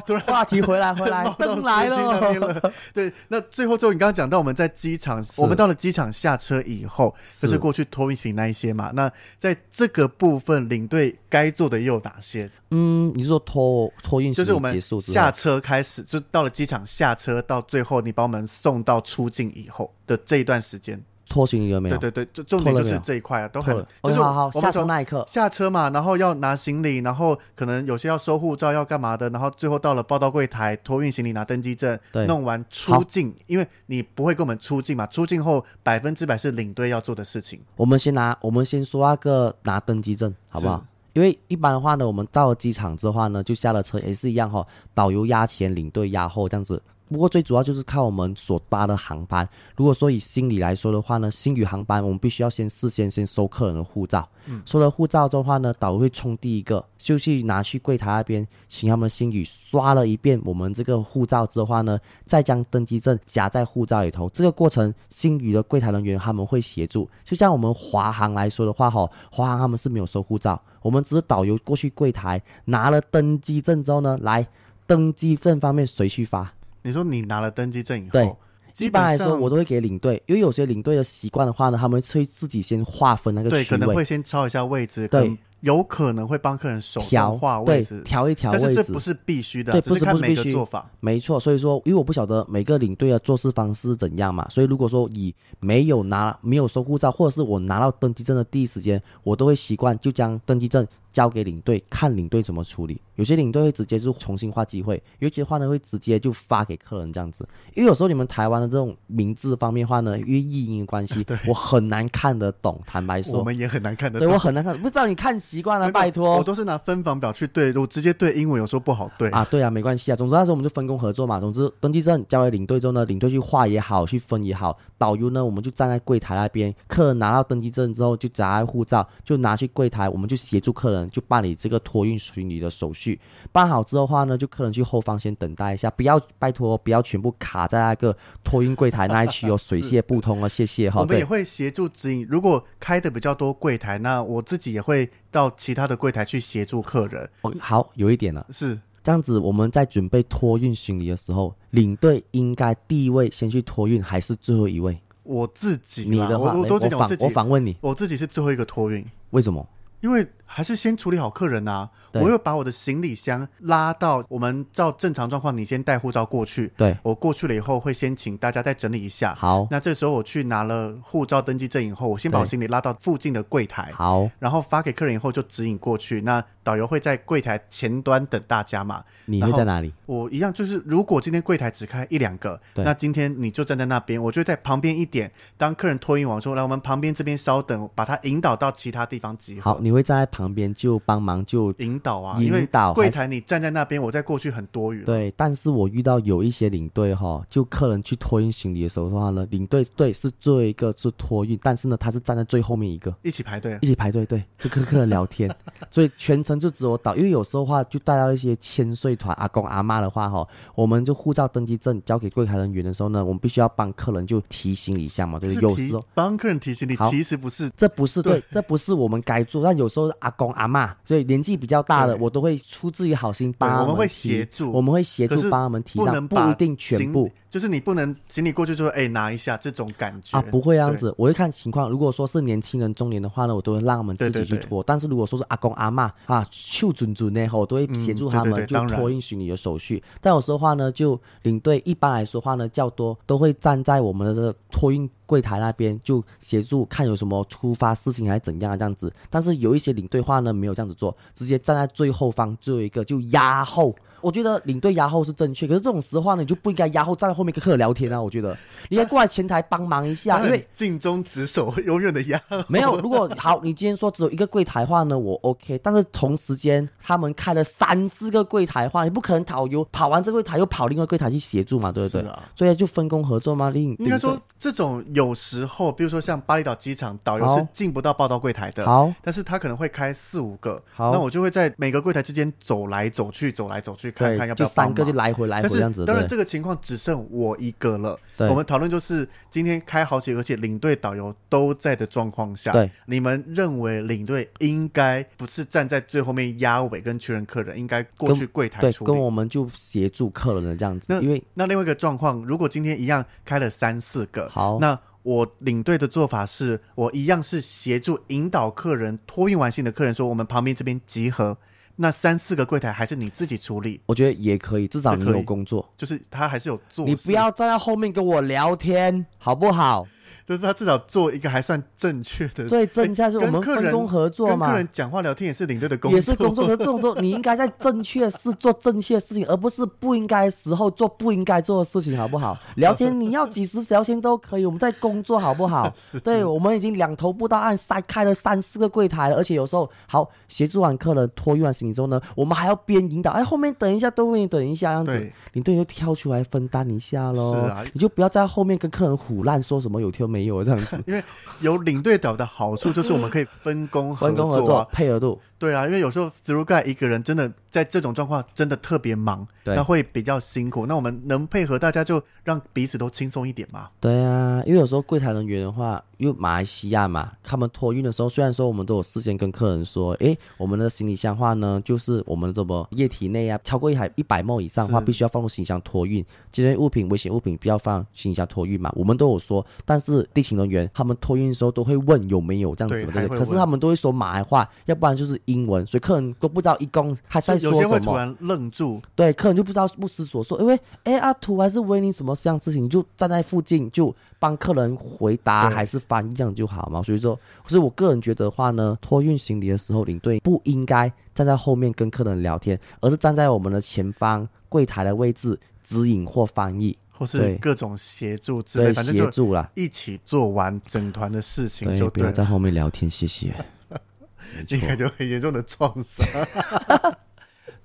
突然话题回来，回来，灯来了。对，那最后最后，你刚刚讲到我们在机场，我们到了机场下车以后，就是过去托运行那一些嘛。那在这个部分，领队该做的又有哪些？嗯，你是说托托运就是我们下车开始，就到了机场下车，到最后你把我们送到出境以后的这一段时间。拖行李有没有？对对对，就重点就是这一块啊，都很就是好好下车那一刻下车嘛，然后要拿行李，然后可能有些要收护照要干嘛的，然后最后到了报到柜台托运行李拿登机证，弄完出境，因为你不会跟我们出境嘛，出境后百分之百是领队要做的事情。我们先拿，我们先说那个拿登机证好不好？因为一般的话呢，我们到了机场之后呢，就下了车也是一样哈，导游押前，领队押后这样子。不过最主要就是看我们所搭的航班。如果说以星宇来说的话呢，星宇航班我们必须要先事先先收客人的护照。嗯，收了护照之后的话呢，导游会冲第一个，就去拿去柜台那边，请他们星宇刷了一遍我们这个护照之后话呢，再将登机证夹在护照里头。这个过程，星宇的柜台人员他们会协助。就像我们华航来说的话，哈，华航他们是没有收护照，我们只是导游过去柜台拿了登机证之后呢，来登机证方面谁去发？你说你拿了登机证以后，对，一般来说我都会给领队，因为有些领队的习惯的话呢，他们会自己先划分那个区位，对，可能会先抄一下位置，对。有可能会帮客人手调画位置，调一调位置，但是这不是必须的，对，不是不是必须做法。没错，所以说，因为我不晓得每个领队的做事方式是怎样嘛，所以如果说以没有拿、没有收护照，或者是我拿到登机证的第一时间，我都会习惯就将登机证交给领队，看领队怎么处理。有些领队会直接就重新画机会，有些话呢会直接就发给客人这样子。因为有时候你们台湾的这种名字方面的话呢，因为译音的关系，我很难看得懂。坦白说，我们也很难看得懂。对，我很难看，不知道你看习惯了，拜托。我都是拿分房表去对，我直接对英文，有时候不好对啊。对啊，没关系啊。总之那时候我们就分工合作嘛。总之登记证交给领队之后呢，领队去画也好，去分也好。导游呢，我们就站在柜台那边。客人拿到登记证之后，就夹在护照，就拿去柜台，我们就协助客人就办理这个托运行李的手续。办好之后的话呢，就客人去后方先等待一下，不要拜托，不要全部卡在那个托运柜台那一区哦，水泄不通啊，谢谢哈。我们也会协助指引，如果开的比较多柜台，那我自己也会到其他的柜台去协助客人。好，有一点了，是这样子。我们在准备托运行李的时候，领队应该第一位先去托运，还是最后一位？我自己，你的话，我我，我反我反问你，我自己是最后一个托运，为什么？因为还是先处理好客人啊。我又把我的行李箱拉到我们照正常状况，你先带护照过去。对，我过去了以后会先请大家再整理一下。好，那这时候我去拿了护照登记证以后，我先把我行李拉到附近的柜台。好，然后发给客人以后就指引过去。那导游会在柜台前端等大家嘛？你会在哪里？我一样，就是如果今天柜台只开一两个，那今天你就站在那边，我就在旁边一点。当客人托运完之后，来我们旁边这边稍等，把他引导到其他地方集合。好，你会站在旁旁边就帮忙就引导啊，引导柜台你站在那边，我再过去很多余。对，但是我遇到有一些领队哈，就客人去托运行李的时候的话呢，领队对是最后一个是托运，但是呢他是站在最后面一个，一起排队，一起排队，对，就跟客人聊天，所以全程就只有导，因为有时候话就带到一些千岁团阿公阿妈的话哈，我们就护照登记证交给柜台人员的时候呢，我们必须要帮客人就提醒一下嘛，就是，有时候帮客人提醒你，其实不是，这不是对，对，这不是我们该做，但有时候阿公阿妈，所以年纪比较大的，我都会出自于好心帮。我们会协助，我们会协助帮他们提到，不一定全部。就是你不能行李过去就说，哎，拿一下这种感觉啊，不会这样子。我会看情况，如果说是年轻人、中年的话呢，我都会让他们自己去拖。但是如果说是阿公阿嬷啊，秀准准呢，我都会协助他们就托运行李的手续。但有时候话呢，就领队一般来说话呢较多，都会站在我们的这个托运柜台那边就协助看有什么突发事情还是怎样啊这样子。但是有一些领队话呢没有这样子做，直接站在最后方最后一个就压后。我觉得领队压后是正确，可是这种时候呢，你就不应该压后站在后面跟客人聊天啊！我觉得你应该过来前台帮忙一下，因为尽忠职守，永远的压后。没有，如果好，你今天说只有一个柜台话呢，我 OK。但是同时间他们开了三四个柜台话，你不可能导游跑完这个柜台又跑另外柜台去协助嘛，对不对？是啊。所以就分工合作嘛。另应该说这种有时候，比如说像巴厘岛机场，导游是进不到报到柜台的。好。但是他可能会开四五个。好。那我就会在每个柜台之间走来走去，走来走去，看看要不要三。个就来回来回这样子，当然这个情况只剩我一个了。我们讨论就是今天开好几个，而且领队导游都在的状况下，对，你们认为领队应该不是站在最后面压尾跟确认客人，应该过去柜台处理，跟我们就协助客人的这样子。那因为那另外一个状况，如果今天一样开了三四个，好，那我领队的做法是我一样是协助引导客人托运完行的客人说，我们旁边这边集合。那三四个柜台还是你自己处理，我觉得也可以，至少你有工作，就是他还是有做。你不要站在后面跟我聊天，好不好？就是他至少做一个还算正确的，对，正确是我们分工合作嘛。跟客人讲话聊天也是领队的工作，也是工作。这种时候，你应该在正确的事做正确的事情，而不是不应该时候做不应该做的事情，好不好？聊天你要几时聊天都可以，我们在工作，好不好？对，我们已经两头不到岸，塞开了三四个柜台了，而且有时候好协助完客人托运完行李之后呢，我们还要边引导，哎，后面等一下，都会等一下，这样子，领队就跳出来分担一下喽。是啊，你就不要在后面跟客人胡乱，说什么有挑没有这样子。因为有领队导的好处，就是我们可以分工合作，分工合作，配合度。对啊，因为有时候 through guide 一个人真的在这种状况真的特别忙，对，那会比较辛苦。那我们能配合大家，就让彼此都轻松一点嘛。对啊，因为有时候柜台人员的话，因为马来西亚嘛，他们托运的时候，虽然说我们都有事先跟客人说，诶，我们的行李箱话呢，就是我们这么液体内啊，超过一海一百 ml 以上的话，必须要放入行李箱托运。这些物品危险物品不要放行李箱托运嘛，我们都有说。但是地勤人员他们托运的时候都会问有没有这样子的，对，可是他们都会说马来话，要不然就是英文，所以客人。都不知道一共还在说什么，有些会突然愣住，对，客人就不知道不知所措，因为哎阿土还是维尼什么这样事情，就站在附近就帮客人回答还是翻译这样就好嘛。所以说，可是我个人觉得的话呢，托运行李的时候，领队不应该站在后面跟客人聊天，而是站在我们的前方柜台的位置指引或翻译，或是各种协助之类，对，协助啦，一起做完整团的事情就对，不要在后面聊天，谢谢。应该就很严重的创伤。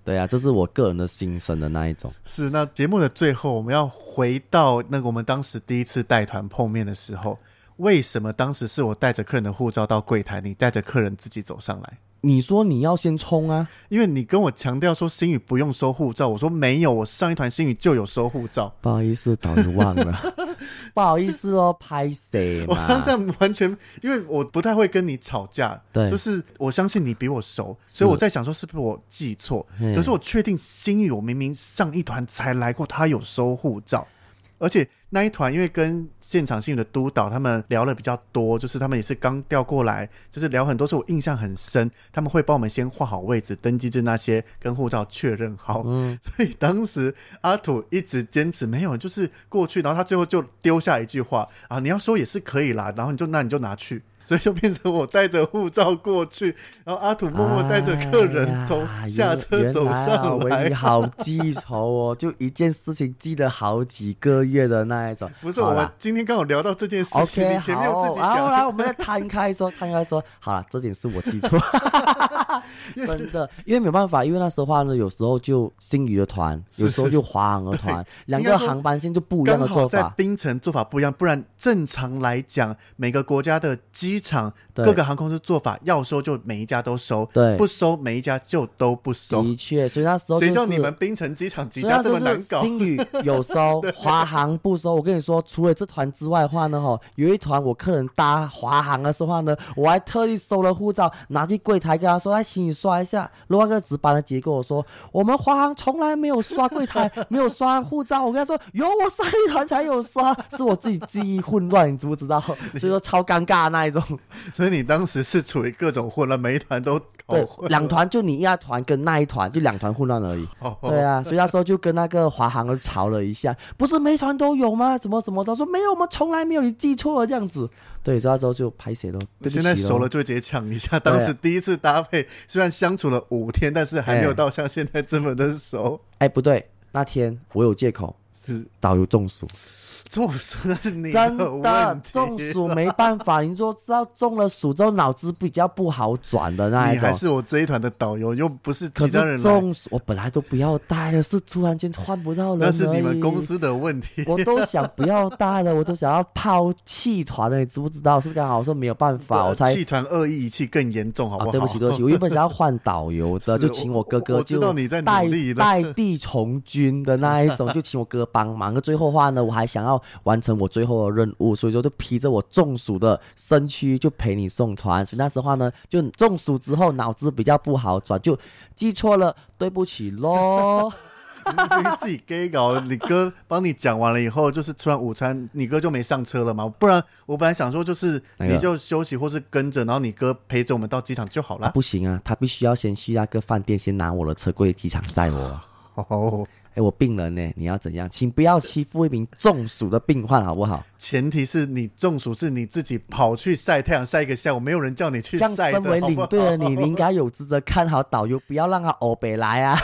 对啊，这是我个人的心声的那一种。是，那节目的最后，我们要回到那个我们当时第一次带团碰面的时候，为什么当时是我带着客人的护照到柜台，你带着客人自己走上来？你说你要先冲啊，因为你跟我强调说星宇不用收护照，我说没有，我上一团星宇就有收护照。不好意思，导游忘了，不好意思哦，拍谁。我当下完全，因为我不太会跟你吵架，对，就是我相信你比我熟，所以我在想说是不是我记错？可是我确定星宇，我明明上一团才来过，他有收护照。而且那一团因为跟现场性的督导他们聊了比较多，就是他们也是刚调过来，就是聊很多，是我印象很深。他们会帮我们先画好位置，登记证那些，跟护照确认好。嗯，所以当时阿土一直坚持没有，就是过去，然后他最后就丢下一句话啊，你要收也是可以啦，然后你就那你就拿去。所以就变成我带着护照过去，然后阿土默默带着客人从下车走上来。你 好记仇哦，就一件事情记得好几个月的那一种。不是，我们今天刚好聊到这件事情你前面有自己讲。好，来，我们再摊开说，摊开说，好了，这点是我记错，真的，因为没有办法，因为那时候话呢，有时候就星宇的团，有时候就华航的团，两个航班线就不一样的做法。在槟城做法不一样，不然正常来讲，每个国家的机。场各个航空公司做法，要收就每一家都收，对，不收每一家就都不收。的确，所以那时候、就是、谁叫你们冰城机场几家这么难搞？星宇有收，华航不收。我跟你说，除了这团之外的话呢，哈，有一团我客人搭华航的时候呢，我还特意收了护照，拿去柜台跟他说：“来，请你刷一下。”另外一个值班的姐跟我说：“我们华航从来没有刷柜台，没有刷护照。”我跟他说：“有，我上一团才有刷，是我自己记忆混乱，你知不知道？所以说超尴尬那一种。”所以你当时是处于各种混乱，每一团都对，两团就你一团跟那一团就两团混乱而已。对啊，所以那时候就跟那个华航吵了一下，不是每一团都有吗？什么什么都说没有，我们从来没有，你记错了这样子。对，所以那时候就拍谢了。现在熟了就直接抢一下。当时第一次搭配，虽然相处了五天，但是还没有到像现在这么的熟。哎，不对，那天我有借口是导游中暑。中暑那是你的真的中暑没办法，你说知道中了暑之后脑子比较不好转的那一种。你还是我这一团的导游，又不是其他人。中 暑我本来都不要带了，是突然间换不到人。那是你们公司的问题。我都想不要带了，我都想要抛弃团了，你知不知道？是刚好说没有办法，我才弃团恶意遗弃更严重，好不好？对不起，对不起，我原本想要换导游的，就请我哥哥就代代替从军的那一种，就请我哥帮忙。那最后话呢，我还想要完成我。最后的任务，所以说就披着我中暑的身躯就陪你送团。所以那时候呢，就中暑之后脑子比较不好转，就记错了，对不起喽。你自己给搞，你哥帮你讲完了以后，就是吃完午餐，你哥就没上车了嘛？不然我本来想说，就是你就休息或是跟着，然后你哥陪着我们到机场就好了。不行啊，他必须要先去那个饭店，先拿我的车过去机场载我。哦。哎，我病人呢？你要怎样？请不要欺负一名中暑的病患，好不好？前提是你中暑是你自己跑去晒太阳晒一个下午，没有人叫你去晒的。这样，身为领队的你，你应该有职责看好导游，不要让他欧北来啊。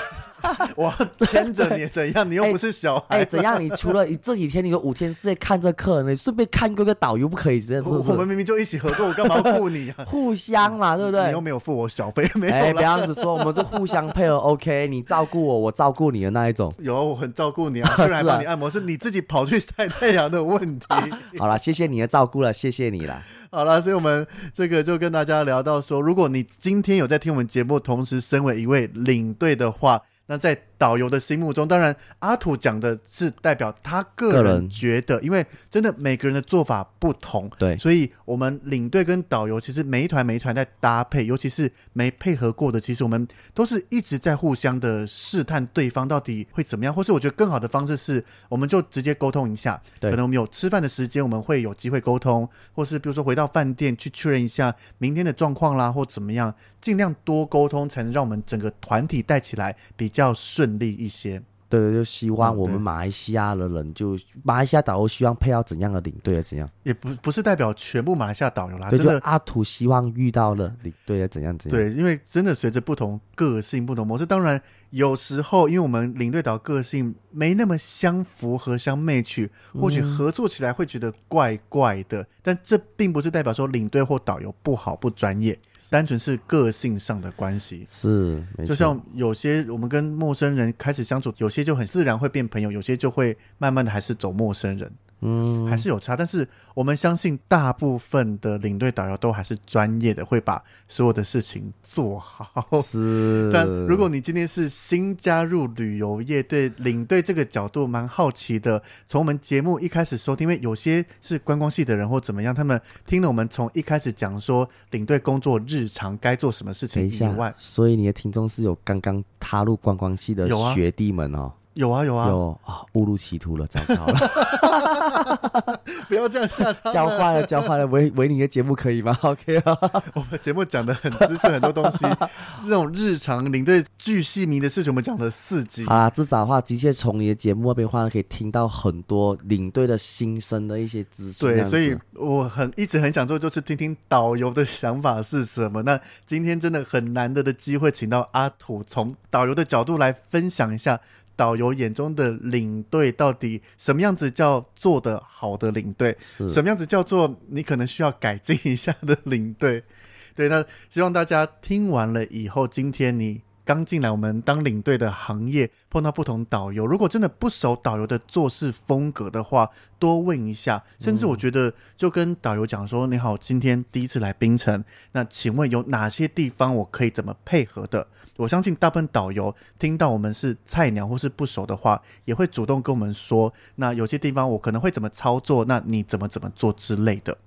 我牵着你怎样？你又不是小孩。哎，怎样？你除了你这几天你有五天是在看这客人，你顺便看过个导游不可以？我们明明就一起合作，我干嘛要顾你啊？互相嘛，对不对？你又没有付我小费，没有。哎，不要这样子说，我们就互相配合。OK，你照顾我，我照顾你的那一种。有，我很照顾你啊，不然还帮你按摩，是你自己跑去晒太阳的问题。好了，谢谢你的照顾了，谢谢你了。好了，所以我们这个就跟大家聊到说，如果你今天有在听我们节目，同时身为一位领队的话。那在导游的心目中，当然阿土讲的是代表他个人觉得，因为真的每个人的做法不同，对，所以我们领队跟导游其实每一团每一团在搭配，尤其是没配合过的，其实我们都是一直在互相的试探对方到底会怎么样，或是我觉得更好的方式是，我们就直接沟通一下，对，可能我们有吃饭的时间，我们会有机会沟通，或是比如说回到饭店去确认一下明天的状况啦，或怎么样，尽量多沟通，才能让我们整个团体带起来比较顺利一些。对对，就希望我们马来西亚的人，就马来西亚导游希望配到怎样的领队啊？怎样？也不不是代表全部马来西亚导游啦，对，真的阿土希望遇到了领队啊，怎样怎样？对，因为真的随着不同个性、不同模式，当然有时候因为我们领队导个性没那么相符合、相 match，或许合作起来会觉得怪怪的，嗯、但这并不是代表说领队或导游不好、不专业。单纯是个性上的关系，是，就像有些我们跟陌生人开始相处，有些就很自然会变朋友，有些就会慢慢的还是走陌生人。嗯，还是有差，但是我们相信大部分的领队导游都还是专业的，会把所有的事情做好。是，但如果你今天是新加入旅游业，对领队这个角度蛮好奇的，从我们节目一开始收听，因为有些是观光系的人或怎么样，他们听了我们从一开始讲说领队工作日常该做什么事情以外，所以你的听众是有刚刚踏入观光系的学弟们哦。有啊有啊有啊，误入歧途了，糟糕了！不要这样吓他，教坏了，教坏了。维维尼的节目可以吗？OK 啊，我们节目讲的很知识，很多东西，这种日常领队巨细靡的事情，我们讲了四集。好啦，至少的话，的确从你的节目那边的话，可以听到很多领队的心声的一些资讯。对，所以我很一直很想做，就是听听导游的想法是什么。那今天真的很难得的机会，请到阿土从导游的角度来分享一下。导游眼中的领队到底什么样子叫做的好的领队？什么样子叫做你可能需要改进一下的领队？对，那希望大家听完了以后，今天你刚进来我们当领队的行业，碰到不同导游，如果真的不熟导游的做事风格的话，多问一下。甚至我觉得就跟导游讲说：“你好，今天第一次来冰城，那请问有哪些地方我可以怎么配合的？”我相信大部分导游听到我们是菜鸟或是不熟的话，也会主动跟我们说。那有些地方我可能会怎么操作，那你怎么怎么做之类的。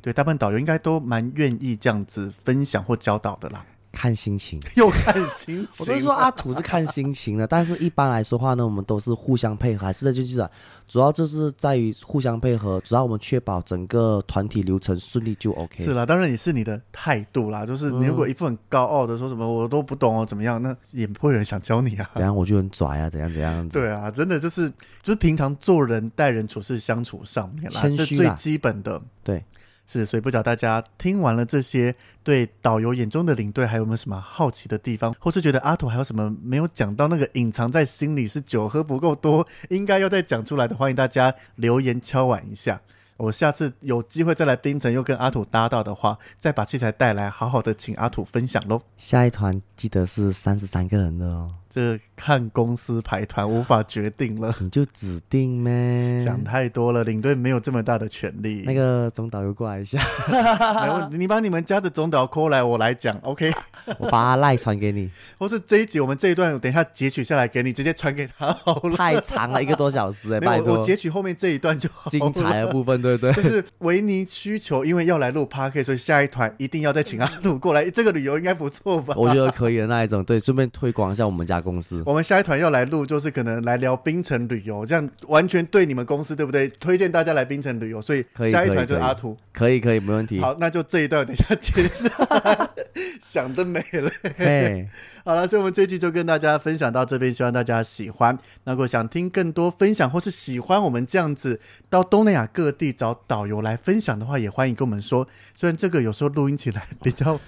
对，大部分导游应该都蛮愿意这样子分享或教导的啦。看心情，又看心情。我都说阿土是看心情的，但是一般来说话呢，我们都是互相配合，还是在就是，主要就是在于互相配合，只要我们确保整个团体流程顺利就 OK。是啦，当然也是你的态度啦，就是你如果一副很高傲的说什么我都不懂哦，怎么样，那也不会有人想教你啊。怎样我就很拽啊，怎样怎样。对啊，真的就是就是平常做人待人处事相处上面啦，这最基本的。对。是，所以不知道大家听完了这些，对导游眼中的领队还有没有什么好奇的地方，或是觉得阿土还有什么没有讲到，那个隐藏在心里是酒喝不够多，应该要再讲出来的，欢迎大家留言敲碗一下。我下次有机会再来槟城，又跟阿土搭到的话，再把器材带来，好好的请阿土分享喽。下一团记得是三十三个人的哦。这看公司排团无法决定了，你就指定咩？想太多了，领队没有这么大的权利。那个总导游过来一下，没问题，你把你们家的总导 call 来，我来讲，OK？我把他赖传给你，或是这一集我们这一段等一下截取下来给你，直接传给他好了。太长了，一个多小时哎，拜托，我截取后面这一段就好。精彩的部分，对不对，就是维尼需求，因为要来录 Podcast，所以下一团一定要再请阿杜过来，这个旅游应该不错吧？我觉得可以的那一种，对，顺便推广一下我们家公司。我们下一团要来录，就是可能来聊冰城旅游，这样完全对你们公司对不对？推荐大家来冰城旅游，所以下一团就是阿图，可以可以，没问题。好，那就这一段等一下接下 想得美了。嘿，好了，所以我们这期就跟大家分享到这边，希望大家喜欢。那如果想听更多分享，或是喜欢我们这样子到东南亚各地找导游来分享的话，也欢迎跟我们说。虽然这个有时候录音起来比较。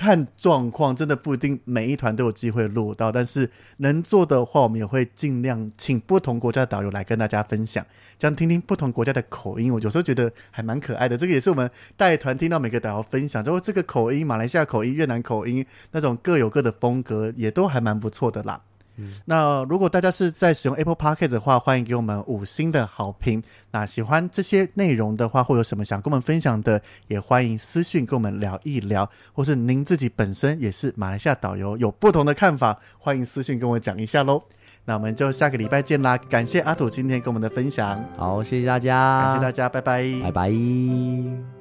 看状况，真的不一定每一团都有机会录到，但是能做的话，我们也会尽量请不同国家的导游来跟大家分享，这样听听不同国家的口音。我有时候觉得还蛮可爱的，这个也是我们带团听到每个导游分享，之后这个口音，马来西亚口音、越南口音，那种各有各的风格，也都还蛮不错的啦。那如果大家是在使用 Apple Podcast 的话，欢迎给我们五星的好评。那喜欢这些内容的话，或有什么想跟我们分享的，也欢迎私讯跟我们聊一聊。或是您自己本身也是马来西亚导游，有不同的看法，欢迎私讯跟我讲一下喽。那我们就下个礼拜见啦！感谢阿土今天跟我们的分享。好，谢谢大家，感谢大家，拜拜，拜拜。